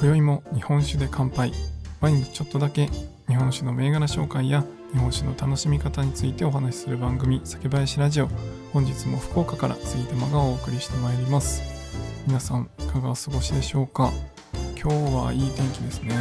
今宵も日本酒で乾杯。毎日ちょっとだけ日本酒の銘柄紹介や日本酒の楽しみ方についてお話しする番組酒林ラジオ。本日も福岡から杉玉がお送りしてまいります。皆さんいかがお過ごしでしょうか？今日はいい天気ですね。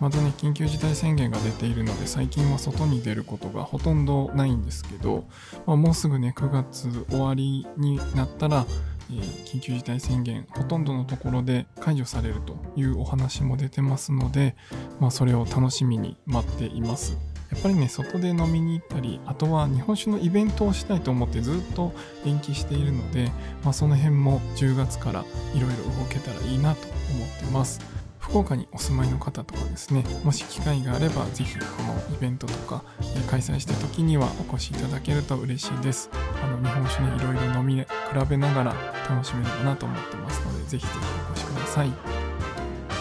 まだね緊急事態宣言が出ているので最近は外に出ることがほとんどないんですけど、まあ、もうすぐね9月終わりになったら緊急事態宣言ほとんどのところで解除されるというお話も出てますので、まあ、それを楽しみに待っています。やっぱりね、外で飲みに行ったり、あとは日本酒のイベントをしたいと思ってずっと延期しているので、まあ、その辺も10月からいろいろ動けたらいいなと思ってます。福岡にお住まいの方とかですね、もし機会があればぜひこのイベントとか、え開催した時にはお越しいただけると嬉しいです。あの日本酒ね、いろいろ飲み比べながら楽しめるかなと思ってますので、ぜひぜひお越しください。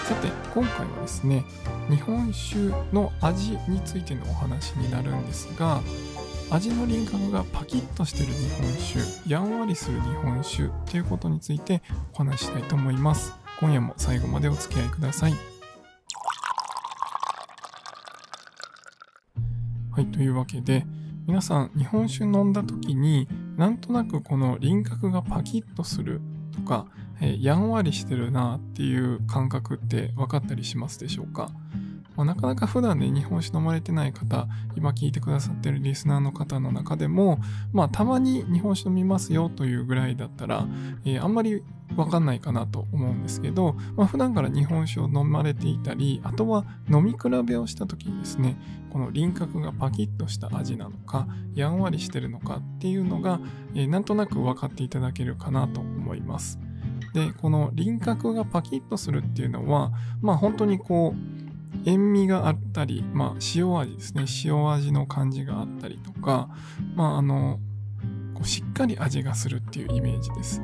さて、今回はですね、日本酒の味についてのお話になるんですが、味の輪郭がパキッとしてる日本酒、やんわりする日本酒っていうことについてお話したいと思います。今夜も最後までお付き合いください。はい、というわけで、皆さん日本酒飲んだ時になんとなくこの輪郭がパキッとするとか、えー、やんわりしてるなっていう感覚って分かったりしますでしょうか？まあ、なかなか普段ね、日本酒飲まれてない方、今聞いてくださってるリスナーの方の中でも、まあ、たまに日本酒飲みますよというぐらいだったら、えー、あんまりわかんないかなと思うんですけど、まあ、普段から日本酒を飲まれていたり、あとは飲み比べをした時にですね、この輪郭がパキッとした味なのか、やんわりしてるのかっていうのが、えー、なんとなく分かっていただけるかなと思います。で、この輪郭がパキッとするっていうのは、まあ本当にこう、塩味があったり、まあ、塩味ですね。塩味の感じがあったりとか、まあ、あの、しっかり味がするっていうイメージです。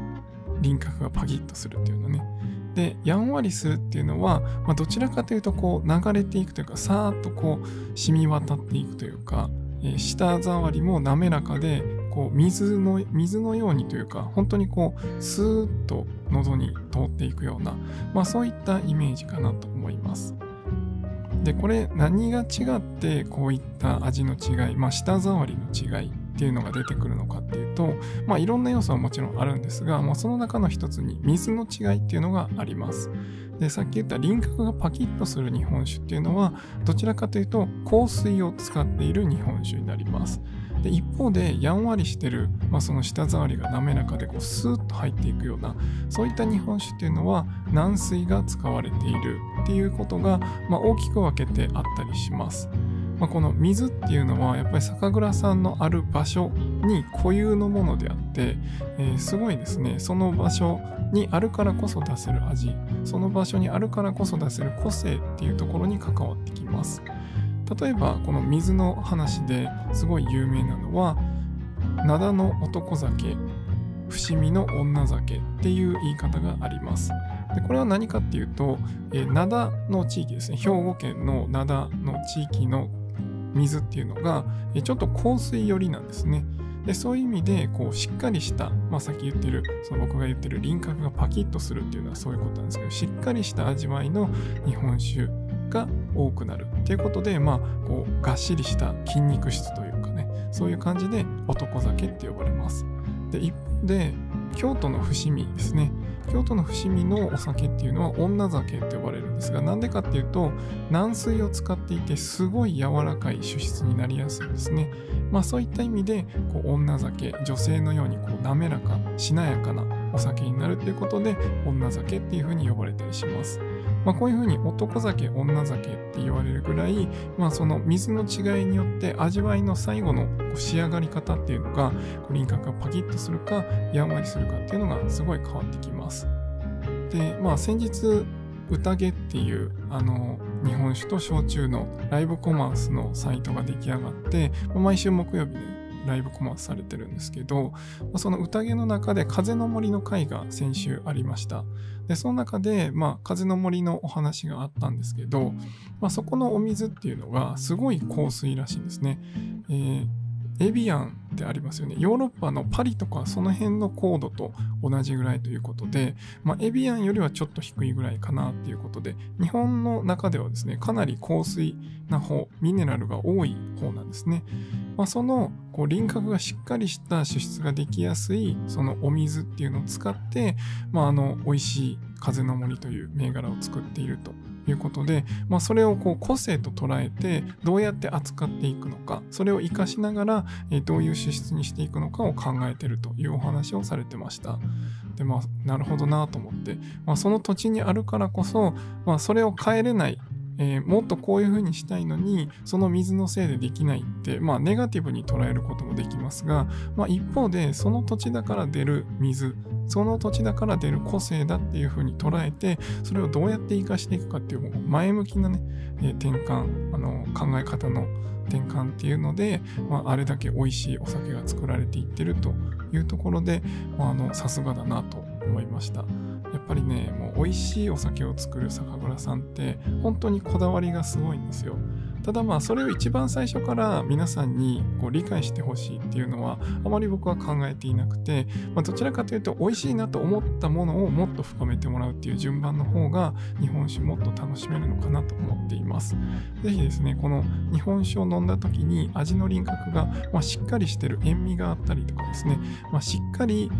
輪郭がパキッとするっていうのね。で、やんわりするっていうのは、まあ、どちらかというと、こう、流れていくというか、さーっとこう、染み渡っていくというか、えー、舌触りも滑らかで、こう、水の、水のようにというか、本当にこう、スーッと喉に通っていくような、まあ、そういったイメージかなと思います。でこれ何が違ってこういった味の違い、まあ、舌触りの違いっていうのが出てくるのかっていうと、まあ、いろんな要素はもちろんあるんですが、まあ、その中の一つに水の違いっていうのがあります。でさっき言った輪郭がパキッとする日本酒っていうのはどちらかというと香水を使っている日本酒になります。で一方でやんわりしてる、まあ、その舌触りが滑らかでこうスーッと入っていくようなそういった日本酒っていうのは軟水が使われているっていうことが、まあ、大きく分けてあったりします。まあ、この水っていうのはやっぱり酒蔵さんのある場所に固有のものであって、えー、すごいですね。その場所にあるからこそ出せる味。その場所にあるからこそ出せる個性っていうところに関わってきます。例えばこの水の話ですごい有名なのは灘の男酒伏見の女酒っていう言い方があります。でこれは何かっていうと、えー、灘の地域ですね。兵庫県の灘の地域の水っていうのが、ちょっと香水寄りなんですね。でそういう意味でこうしっかりした、まあ、さっき言ってるその僕が言ってる輪郭がパキッとするっていうのはそういうことなんですけどしっかりした味わいの日本酒が多くなるっていうことで、まあ、こうがっしりした筋肉質というかねそういう感じで男酒って呼ばれます。で一方で京都の伏見ですね。京都の伏見のお酒っていうのは女酒って呼ばれるんですがなんでかっていうと軟水を使っていてすごい柔らかい主質になりやすいんですね。まあそういった意味でこう女酒女性のようにこう滑らかしなやかなお酒になるということで女酒っていうふうに呼ばれたりします。まあ、こういうふうに男酒、女酒って言われるぐらい、まあ、その水の違いによって味わいの最後の仕上がり方っていうのが、輪郭がパキッとするか、やんわりするかっていうのがすごい変わってきます。で、まあ先日、宴っていうあの日本酒と焼酎のライブコマースのサイトが出来上がって、毎週木曜日ね、ライブコマースされてるんですけど、その宴の中で風の森の会が先週ありました。で、その中で、まあ、風の森のお話があったんですけど、まあ、そこのお水っていうのがすごい香水らしいんですね。えーエビアンってありますよね。ヨーロッパのパリとかその辺の高度と同じぐらいということで、まあ、エビアンよりはちょっと低いぐらいかなっていうことで、日本の中ではですね、かなり硬水な方、ミネラルが多い方なんですね。まあ、そのこう輪郭がしっかりした脂質ができやすいそのお水っていうのを使って、まあ、あの美味しい風の森という銘柄を作っているということで、まあ、それをこう個性と捉えてどうやって扱っていくのかそれを活かしながら、えどういう資質にしていくのかを考えているというお話をされてました。でまあなるほどなと思って、まあ、その土地にあるからこそ、まあ、それを変えれないえー、もっとこういう風にしたいのに、その水のせいでできないって、まあ、ネガティブに捉えることもできますが、まあ、一方で、その土地だから出る水、その土地だから出る個性だっていう風に捉えて、それをどうやって活かしていくかっていう前向きなね、えー、転換、あの考え方の転換っていうので、まあ、あれだけ美味しいお酒が作られていってるというところで、ま、あのさすがだなと思いました。やっぱりね、もう美味しいお酒を作る酒蔵さんって本当にこだわりがすごいんですよ。ただまあそれを一番最初から皆さんにこう理解してほしいっていうのはあまり僕は考えていなくて、まあ、どちらかというと美味しいなと思ったものをもっと深めてもらうっていう順番の方が日本酒もっと楽しめるのかなと思っています。ぜひですね、この日本酒を飲んだ時に味の輪郭がましっかりしてる塩味があったりとかですね、まあ、しっかり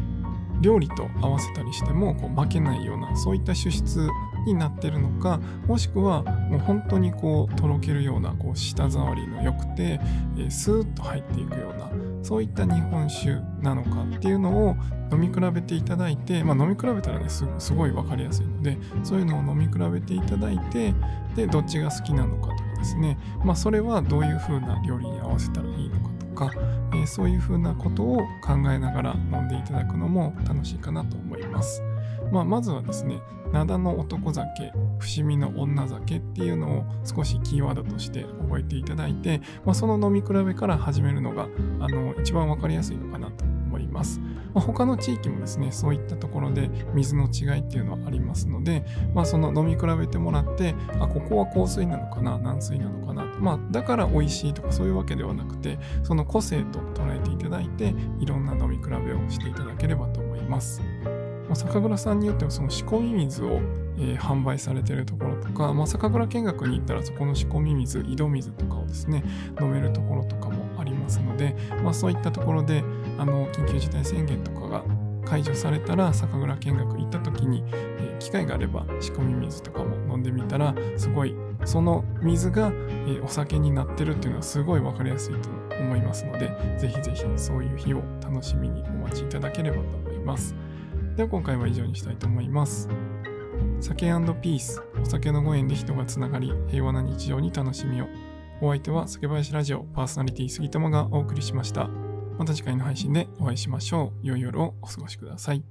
料理と合わせたりしてもこう負けないようなそういった主質になってるのかもしくはもう本当にこうとろけるようなこう舌触りの良くて、えー、スーッと入っていくようなそういった日本酒なのかっていうのを飲み比べていただいて、まあ、飲み比べたらねすごい分かりやすいのでそういうのを飲み比べていただいてでどっちが好きなのかとかですね、まあ、それはどういう風な料理に合わせたらいいのかか、えー、そういうふうなことを考えながら飲んでいただくのも楽しいかなと思います。まあ、まずはですね、灘の男酒、伏見の女酒っていうのを少しキーワードとして覚えていただいて、まあ、その飲み比べから始めるのがあの一番わかりやすいのかなと思います。まあ、他の地域もですね、そういったところで水の違いっていうのはありますので、まあ、その飲み比べてもらって、あ、ここは香水なのかな、軟水なのかな、まあ、だから美味しいとかそういうわけではなくて、その個性と捉えていただいて、いろんな飲み比べをしていただければと思います。まあ、酒蔵さんによってはその仕込み水を、えー、販売されているところとか、まあ、酒蔵見学に行ったらそこの仕込み水、井戸水とかをですね、飲めるところとかもありますので、まあ、そういったところで、あの、緊急事態宣言とかが解除されたら酒蔵見学行った時に、えー、機会があれば仕込み水とかも飲んでみたらすごいその水が、えー、お酒になってるっていうのはすごい分かりやすいと思いますのでぜひぜひそういう日を楽しみにお待ちいただければと思います。では今回は以上にしたいと思います。酒ピース、お酒のご縁で人がつながり、平和な日常に楽しみを。お相手は酒林ラジオパーソナリティ杉友がお送りしました。また次回の配信でお会いしましょう。良い夜をお過ごしください。